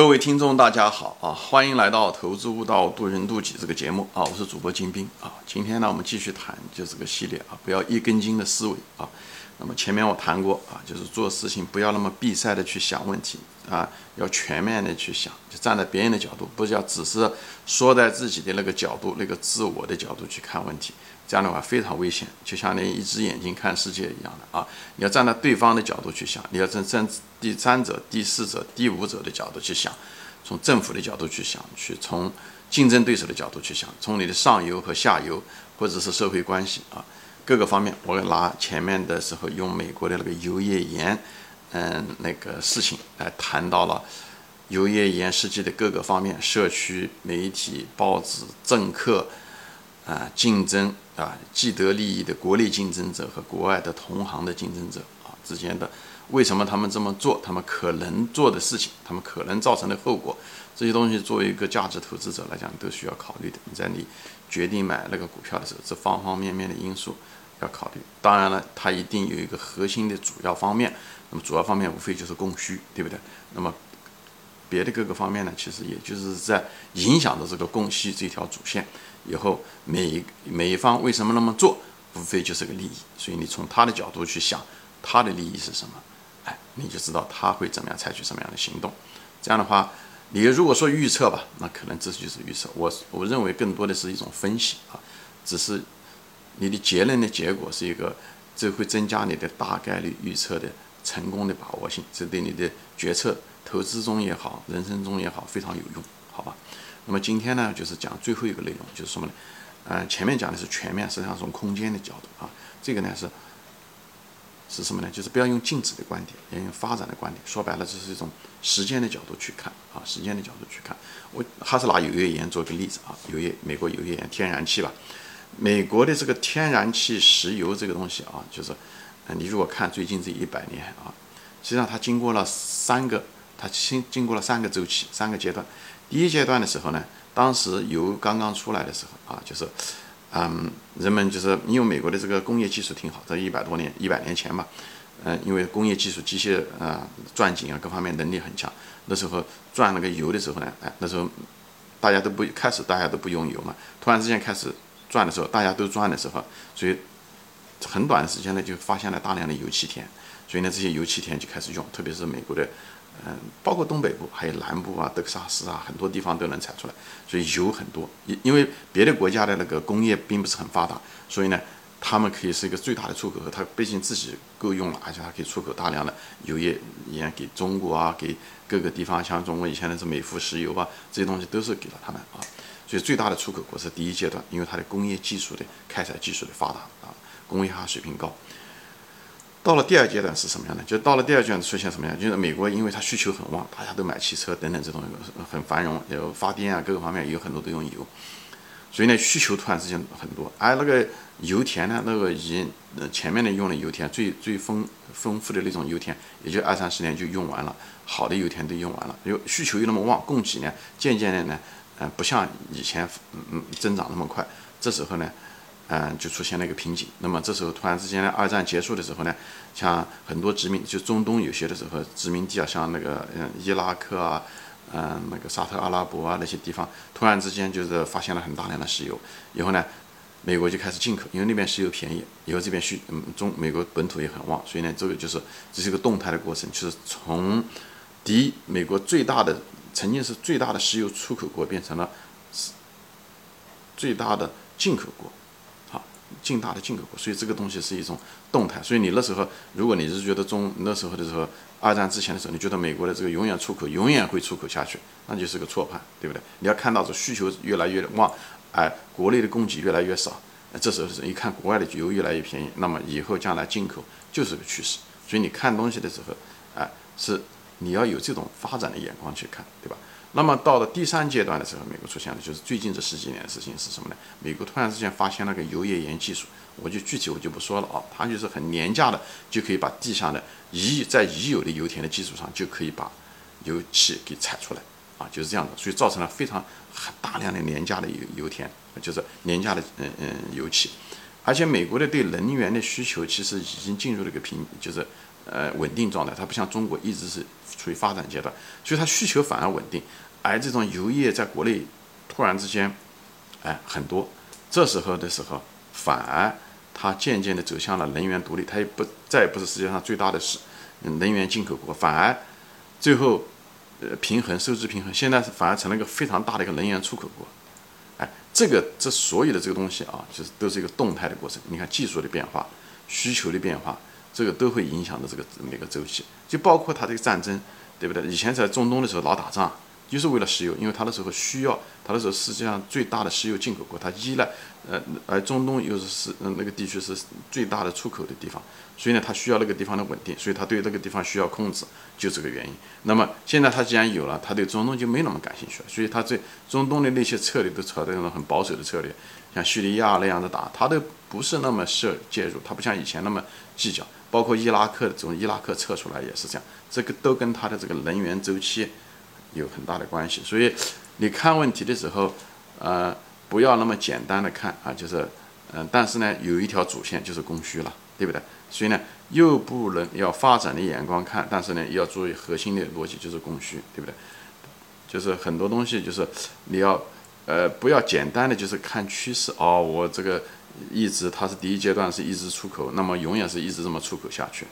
各位听众，大家好啊！欢迎来到《投资悟道，渡人渡己》这个节目啊！我是主播金兵啊！今天呢，我们继续谈就这个系列啊，不要一根筋的思维啊。那么前面我谈过啊，就是做事情不要那么闭塞的去想问题啊，要全面的去想，就站在别人的角度，不要只是说在自己的那个角度、那个自我的角度去看问题，这样的话非常危险，就像你一只眼睛看世界一样的啊！你要站在对方的角度去想，你要站站第三者、第四者、第五者的角度去想，从政府的角度去想，去从竞争对手的角度去想，从你的上游和下游或者是社会关系啊。各个方面，我拿前面的时候用美国的那个油页岩，嗯，那个事情来谈到了油页岩实际的各个方面，社区、媒体、报纸、政客啊，竞争啊，既得利益的国内竞争者和国外的同行的竞争者啊之间的，为什么他们这么做？他们可能做的事情，他们可能造成的后果，这些东西作为一个价值投资者来讲，都需要考虑的。你在你决定买那个股票的时候，这方方面面的因素。要考虑，当然了，它一定有一个核心的主要方面。那么主要方面无非就是供需，对不对？那么别的各个方面呢，其实也就是在影响着这个供需这条主线。以后每一每一方为什么那么做，无非就是个利益。所以你从他的角度去想，他的利益是什么？哎，你就知道他会怎么样采取什么样的行动。这样的话，你如果说预测吧，那可能这就是预测。我我认为更多的是一种分析啊，只是。你的结论的结果是一个，这会增加你的大概率预测的成功的把握性，这对你的决策、投资中也好，人生中也好，非常有用，好吧？那么今天呢，就是讲最后一个内容，就是什么呢？嗯，前面讲的是全面，实际上从空间的角度啊，这个呢是是什么呢？就是不要用静止的观点，要用发展的观点。说白了，这是一种时间的角度去看啊，时间的角度去看。我还是拿油页岩做个例子啊，油页，美国油页岩天然气吧。美国的这个天然气、石油这个东西啊，就是，呃，你如果看最近这一百年啊，实际上它经过了三个，它经经过了三个周期、三个阶段。第一阶段的时候呢，当时油刚刚出来的时候啊，就是，嗯，人们就是因为美国的这个工业技术挺好，在一百多年、一百年前吧，嗯，因为工业技术、机械啊、钻井啊各方面能力很强，那时候钻那个油的时候呢，哎，那时候大家都不开始大家都不用油嘛，突然之间开始。转的时候，大家都转的时候，所以很短的时间呢，就发现了大量的油气田，所以呢，这些油气田就开始用，特别是美国的，嗯，包括东北部还有南部啊，德克萨斯啊，很多地方都能采出来，所以油很多。因因为别的国家的那个工业并不是很发达，所以呢，他们可以是一个最大的出口，它毕竟自己够用了，而且它可以出口大量的油液盐给中国啊，给各个地方，像中国以前的是美孚石油啊，这些东西都是给了他们啊。所以最大的出口国是第一阶段，因为它的工业技术的开采技术的发达啊，工业化水平高。到了第二阶段是什么样的？就到了第二阶段出现什么样？就是美国因为它需求很旺，大家都买汽车等等这种很繁荣，有发电啊各个方面有很多都用油，所以呢需求突然之间很多。而那个油田呢，那个已经前面的用的油田最最丰丰富的那种油田，也就二三十年就用完了，好的油田都用完了，又需求又那么旺，供给呢渐渐的呢。嗯，不像以前，嗯嗯，增长那么快。这时候呢，嗯，就出现了一个瓶颈。那么这时候突然之间呢，二战结束的时候呢，像很多殖民，就中东有些的时候殖民地啊，像那个嗯伊拉克啊，嗯那个沙特阿拉伯啊那些地方，突然之间就是发现了很大量的石油。以后呢，美国就开始进口，因为那边石油便宜。以后这边需嗯中美国本土也很旺，所以呢，这个就是这是一个动态的过程，就是从第一美国最大的。曾经是最大的石油出口国，变成了最大的进口国，进，大的进口国。所以这个东西是一种动态。所以你那时候，如果你是觉得中那时候的时候，二战之前的时候，你觉得美国的这个永远出口，永远会出口下去，那就是个错判，对不对？你要看到这需求越来越旺，哎，国内的供给越来越少，这时候是一看国外的油越来越便宜，那么以后将来进口就是个趋势。所以你看东西的时候，哎，是。你要有这种发展的眼光去看，对吧？那么到了第三阶段的时候，美国出现了就是最近这十几年的事情是什么呢？美国突然之间发现了个油页岩技术，我就具体我就不说了啊，它就是很廉价的，就可以把地下的已在已有的油田的基础上，就可以把油气给采出来啊，就是这样的，所以造成了非常大量的廉价的油油田，就是廉价的嗯嗯油气，而且美国的对能源的需求其实已经进入了一个平，就是。呃，稳定状态，它不像中国一直是处于发展阶段，所以它需求反而稳定。而这种油业在国内突然之间，哎，很多，这时候的时候，反而它渐渐的走向了能源独立，它也不再也不是世界上最大的是能源进口国，反而最后呃平衡收支平衡，现在是反而成了一个非常大的一个能源出口国。哎，这个这所有的这个东西啊，就是都是一个动态的过程。你看技术的变化，需求的变化，这个都会影响到这个每个周期，就包括它这个战争，对不对？以前在中东的时候老打仗。就是为了石油，因为它的时候需要，它那时候世界上最大的石油进口国，它依赖，呃，而中东又是是那个地区是最大的出口的地方，所以呢，它需要那个地方的稳定，所以它对那个地方需要控制，就这个原因。那么现在它既然有了，它对中东就没那么感兴趣了，所以它对中东的那些策略都朝着那种很保守的策略，像叙利亚那样的打，它都不是那么涉介入，它不像以前那么计较，包括伊拉克从伊拉克撤出来也是这样，这个都跟它的这个能源周期。有很大的关系，所以你看问题的时候，呃，不要那么简单的看啊，就是，嗯，但是呢，有一条主线就是供需了，对不对？所以呢，又不能要发展的眼光看，但是呢，要注意核心的逻辑就是供需，对不对？就是很多东西就是你要，呃，不要简单的就是看趋势哦，我这个一直它是第一阶段是一直出口，那么永远是一直这么出口下去，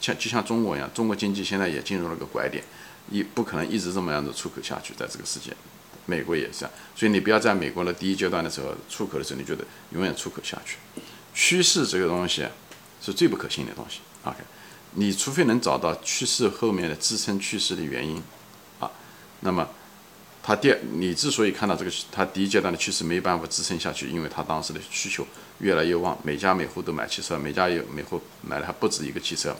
像就像中国一样，中国经济现在也进入了个拐点。一不可能一直这么样子出口下去，在这个世界，美国也是这样，所以你不要在美国的第一阶段的时候出口的时候，你觉得永远出口下去。趋势这个东西是最不可信的东西。OK，你除非能找到趋势后面的支撑趋势的原因，啊，那么它第你之所以看到这个它第一阶段的趋势没办法支撑下去，因为它当时的需求越来越旺，每家每户都买汽车，每家有每户买的还不止一个汽车，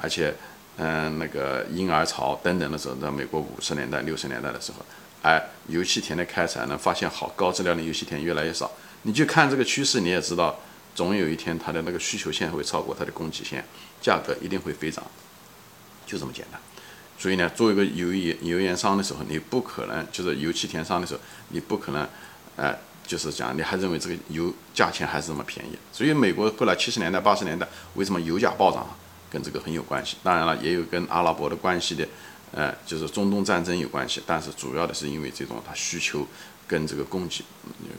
而且。嗯，那个婴儿潮等等的时候，在美国五十年代、六十年代的时候，哎，油气田的开采呢，发现好高质量的油气田越来越少。你就看这个趋势，你也知道，总有一天它的那个需求线会超过它的供给线，价格一定会飞涨，就这么简单。所以呢，做一个油盐油盐商的时候，你不可能就是油气田商的时候，你不可能，呃，就是讲你还认为这个油价钱还是这么便宜。所以美国后来七十年代、八十年代为什么油价暴涨？跟这个很有关系，当然了，也有跟阿拉伯的关系的，呃，就是中东战争有关系，但是主要的是因为这种它需求跟这个供给，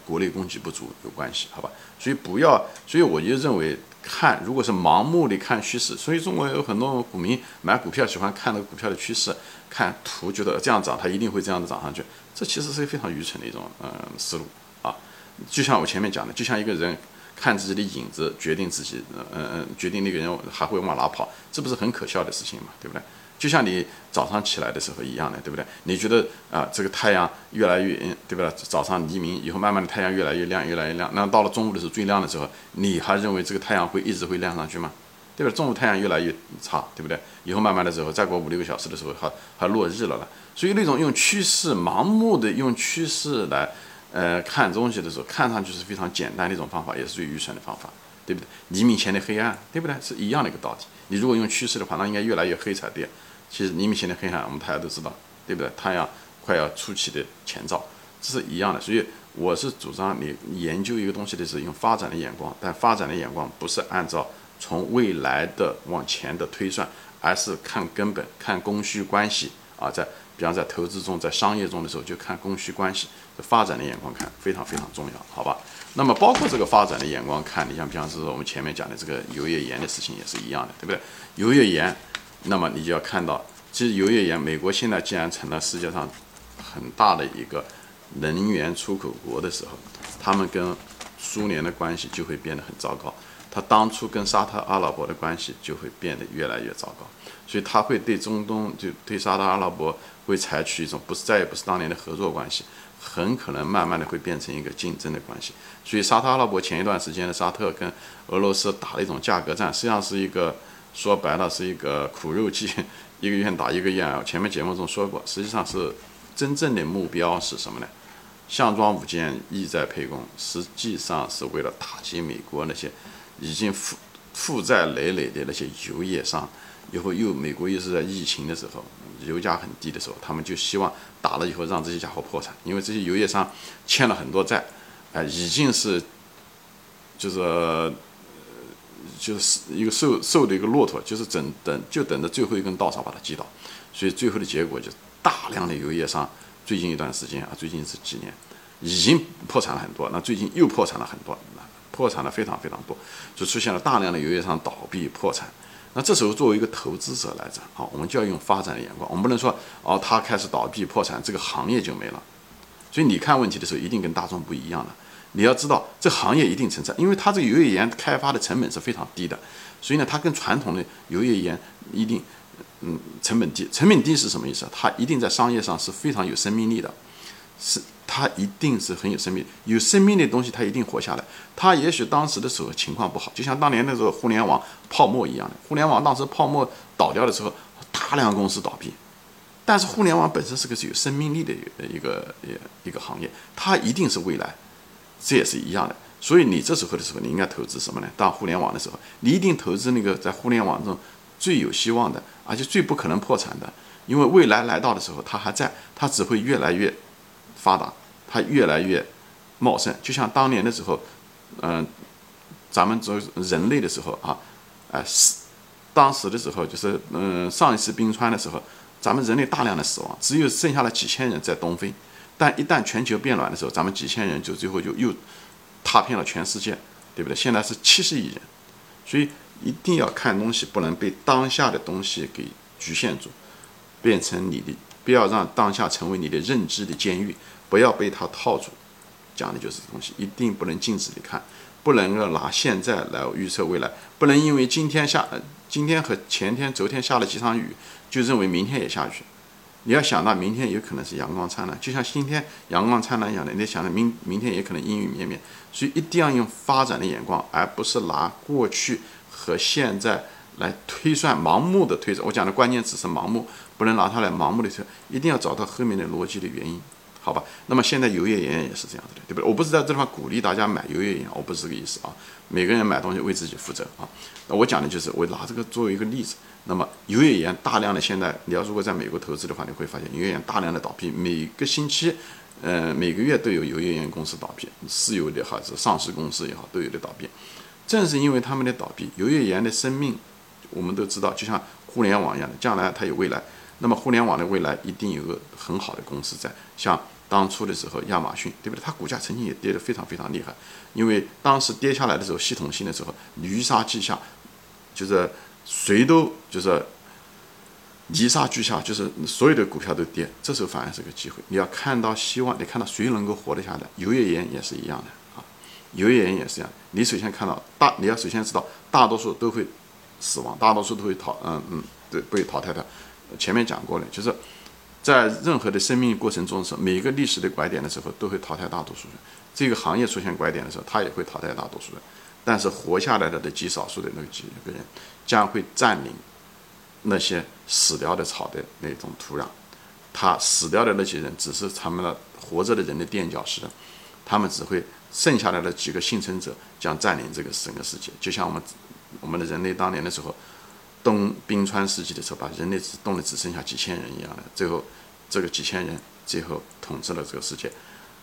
国内供给不足有关系，好吧？所以不要，所以我就认为看，如果是盲目的看趋势，所以中国有很多股民买股票喜欢看那个股票的趋势，看图觉得这样涨，它一定会这样子涨上去，这其实是非常愚蠢的一种嗯思路啊。就像我前面讲的，就像一个人。看自己的影子决定自己，嗯嗯嗯，决定那个人还会往哪跑，这不是很可笑的事情嘛，对不对？就像你早上起来的时候一样的，对不对？你觉得啊，这个太阳越来越，对不对？早上黎明以后，慢慢的太阳越来越亮，越来越亮。那到了中午的时候最亮的时候，你还认为这个太阳会一直会亮上去吗？对吧？中午太阳越来越差，对不对？以后慢慢的时候，再过五六个小时的时候，还还落日了了。所以那种用趋势盲目的用趋势来。呃，看东西的时候，看上去是非常简单的一种方法，也是最愚蠢的方法，对不对？黎明前的黑暗，对不对？是一样的一个道理。你如果用趋势的话，那应该越来越黑才对。其实黎明前的黑暗，我们大家都知道，对不对？太阳快要出奇的前兆，这是一样的。所以我是主张你研究一个东西的时候，用发展的眼光，但发展的眼光不是按照从未来的往前的推算，而是看根本，看供需关系啊，在。比方在投资中，在商业中的时候，就看供需关系，发展的眼光看非常非常重要，好吧？那么包括这个发展的眼光看，你像比方是我们前面讲的这个油页岩的事情也是一样的，对不对？油页岩，那么你就要看到，其实油页岩，美国现在既然成了世界上很大的一个能源出口国的时候，他们跟苏联的关系就会变得很糟糕，他当初跟沙特阿拉伯的关系就会变得越来越糟糕，所以他会对中东就对沙特阿拉伯。会采取一种不是再也不是当年的合作关系，很可能慢慢的会变成一个竞争的关系。所以沙特阿拉伯前一段时间的沙特跟俄罗斯打了一种价格战，实际上是一个说白了是一个苦肉计，一个愿打一个愿挨。前面节目中说过，实际上是真正的目标是什么呢？项庄舞剑，意在沛公，实际上是为了打击美国那些已经负负债累累的那些油业商。以后又美国又是在疫情的时候，油价很低的时候，他们就希望打了以后让这些家伙破产，因为这些油业商欠了很多债，哎，已经是就是就是一个瘦瘦的一个骆驼，就是等等就等着最后一根稻草把它击倒。所以最后的结果就大量的油业商最近一段时间啊，最近这几年已经破产了很多，那最近又破产了很多，破产了非常非常多，就出现了大量的油业商倒闭破产。那这时候作为一个投资者来讲，好，我们就要用发展的眼光，我们不能说哦，他开始倒闭破产，这个行业就没了。所以你看问题的时候，一定跟大众不一样的。你要知道，这行业一定存在，因为它这个油页岩开发的成本是非常低的，所以呢，它跟传统的油页岩一定，嗯，成本低。成本低是什么意思？它一定在商业上是非常有生命力的，是它一定是很有生命，有生命的东西它一定活下来。它也许当时的时候情况不好，就像当年那时候互联网泡沫一样的，互联网当时泡沫倒掉的时候，大量公司倒闭，但是互联网本身是个是有生命力的一个一个行业，它一定是未来。这也是一样的，所以你这时候的时候，你应该投资什么呢？当互联网的时候，你一定投资那个在互联网中最有希望的，而且最不可能破产的，因为未来来到的时候，它还在，它只会越来越发达，它越来越茂盛。就像当年的时候，嗯，咱们做人类的时候啊，哎死，当时的时候就是嗯上一次冰川的时候，咱们人类大量的死亡，只有剩下了几千人在东非。但一旦全球变暖的时候，咱们几千人就最后就又踏遍了全世界，对不对？现在是七十亿人，所以一定要看东西，不能被当下的东西给局限住，变成你的，不要让当下成为你的认知的监狱，不要被它套住。讲的就是这东西，一定不能静止的看，不能够拿现在来预测未来，不能因为今天下，今天和前天、昨天下了几场雨，就认为明天也下雨。你要想到明天有可能是阳光灿烂，就像今天阳光灿烂一样的，你得想到明明天也可能阴雨绵绵，所以一定要用发展的眼光，而不是拿过去和现在来推算，盲目的推算。我讲的关键词是盲目，不能拿它来盲目的推，一定要找到后面的逻辑的原因，好吧？那么现在油页岩也是这样子的，对不对？我不是在这地方鼓励大家买油页岩，我不是这个意思啊。每个人买东西为自己负责啊。那我讲的就是我拿这个作为一个例子。那么油页岩大量的现在，你要如果在美国投资的话，你会发现油页岩大量的倒闭，每个星期，呃，每个月都有油页岩公司倒闭，私有的还是上市公司也好，都有的倒闭。正是因为他们的倒闭，油页岩的生命，我们都知道，就像互联网一样的，将来它有未来。那么互联网的未来一定有个很好的公司在，像当初的时候亚马逊，对不对？它股价曾经也跌得非常非常厉害，因为当时跌下来的时候，系统性的时候，泥沙俱下，就是。谁都就是泥沙俱下，就是所有的股票都跌，这时候反而是个机会。你要看到希望，你看到谁能够活得下来。油页岩也是一样的啊，油页岩也是一样。你首先看到大，你要首先知道大多数都会死亡，大多数都会淘，嗯嗯，对，被淘汰掉。前面讲过了，就是在任何的生命过程中的时候，每一个历史的拐点的时候，都会淘汰大多数人。这个行业出现拐点的时候，它也会淘汰大多数人。但是活下来的的极少数的那几个人，将会占领那些死掉的草的那种土壤。他死掉的那些人，只是他们的活着的人的垫脚石。他们只会剩下来的几个幸存者将占领这个整个世界。就像我们我们的人类当年的时候，冬冰川时期的时候，把人类只冻的只剩下几千人一样的。最后，这个几千人最后统治了这个世界。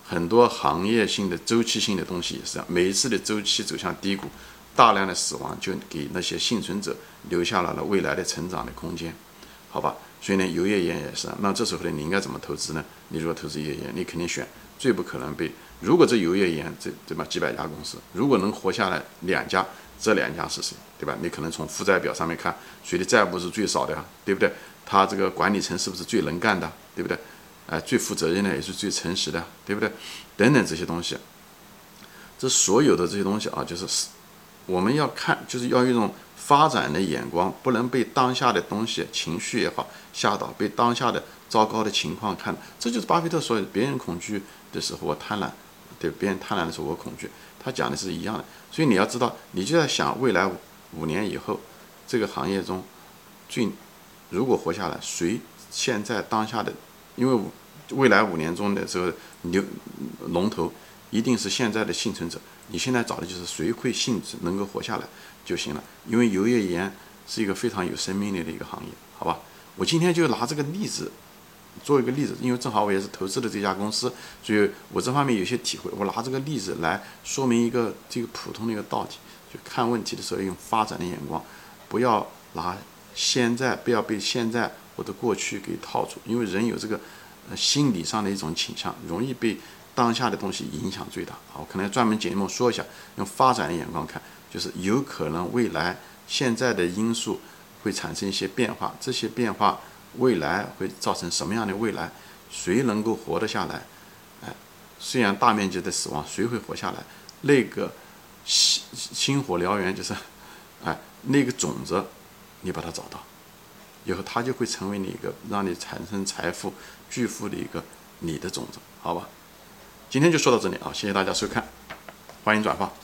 很多行业性的周期性的东西也是这样，每一次的周期走向低谷，大量的死亡就给那些幸存者留下了了未来的成长的空间，好吧？所以呢，油页岩也是。那这时候呢，你应该怎么投资呢？你如果投资页岩，你肯定选最不可能被。如果这油页岩这对吧几百家公司，如果能活下来两家，这两家是谁？对吧？你可能从负债表上面看，谁的债务是最少的呀？对不对？他这个管理层是不是最能干的？对不对？哎，最负责任的也是最诚实的，对不对？等等这些东西，这所有的这些东西啊，就是我们要看，就是要一种发展的眼光，不能被当下的东西、情绪也好吓倒，被当下的糟糕的情况看。这就是巴菲特说，别人恐惧的时候我贪婪，对别人贪婪的时候我恐惧，他讲的是一样的。所以你要知道，你就在想未来五年以后，这个行业中最如果活下来，谁现在当下的。因为未来五年中的这个牛龙头一定是现在的幸存者，你现在找的就是谁会幸能够活下来就行了。因为油页岩是一个非常有生命力的一个行业，好吧？我今天就拿这个例子做一个例子，因为正好我也是投资的这家公司，所以我这方面有些体会。我拿这个例子来说明一个这个普通的一个道理：就看问题的时候用发展的眼光，不要拿现在，不要被现在。或者过去给套住，因为人有这个呃心理上的一种倾向，容易被当下的东西影响最大。啊，我可能要专门节目说一下，用发展的眼光看，就是有可能未来现在的因素会产生一些变化，这些变化未来会造成什么样的未来？谁能够活得下来？哎，虽然大面积的死亡，谁会活下来？那个星星火燎原，就是，哎，那个种子，你把它找到。以后它就会成为你一个让你产生财富巨富的一个你的种子，好吧？今天就说到这里啊，谢谢大家收看，欢迎转发。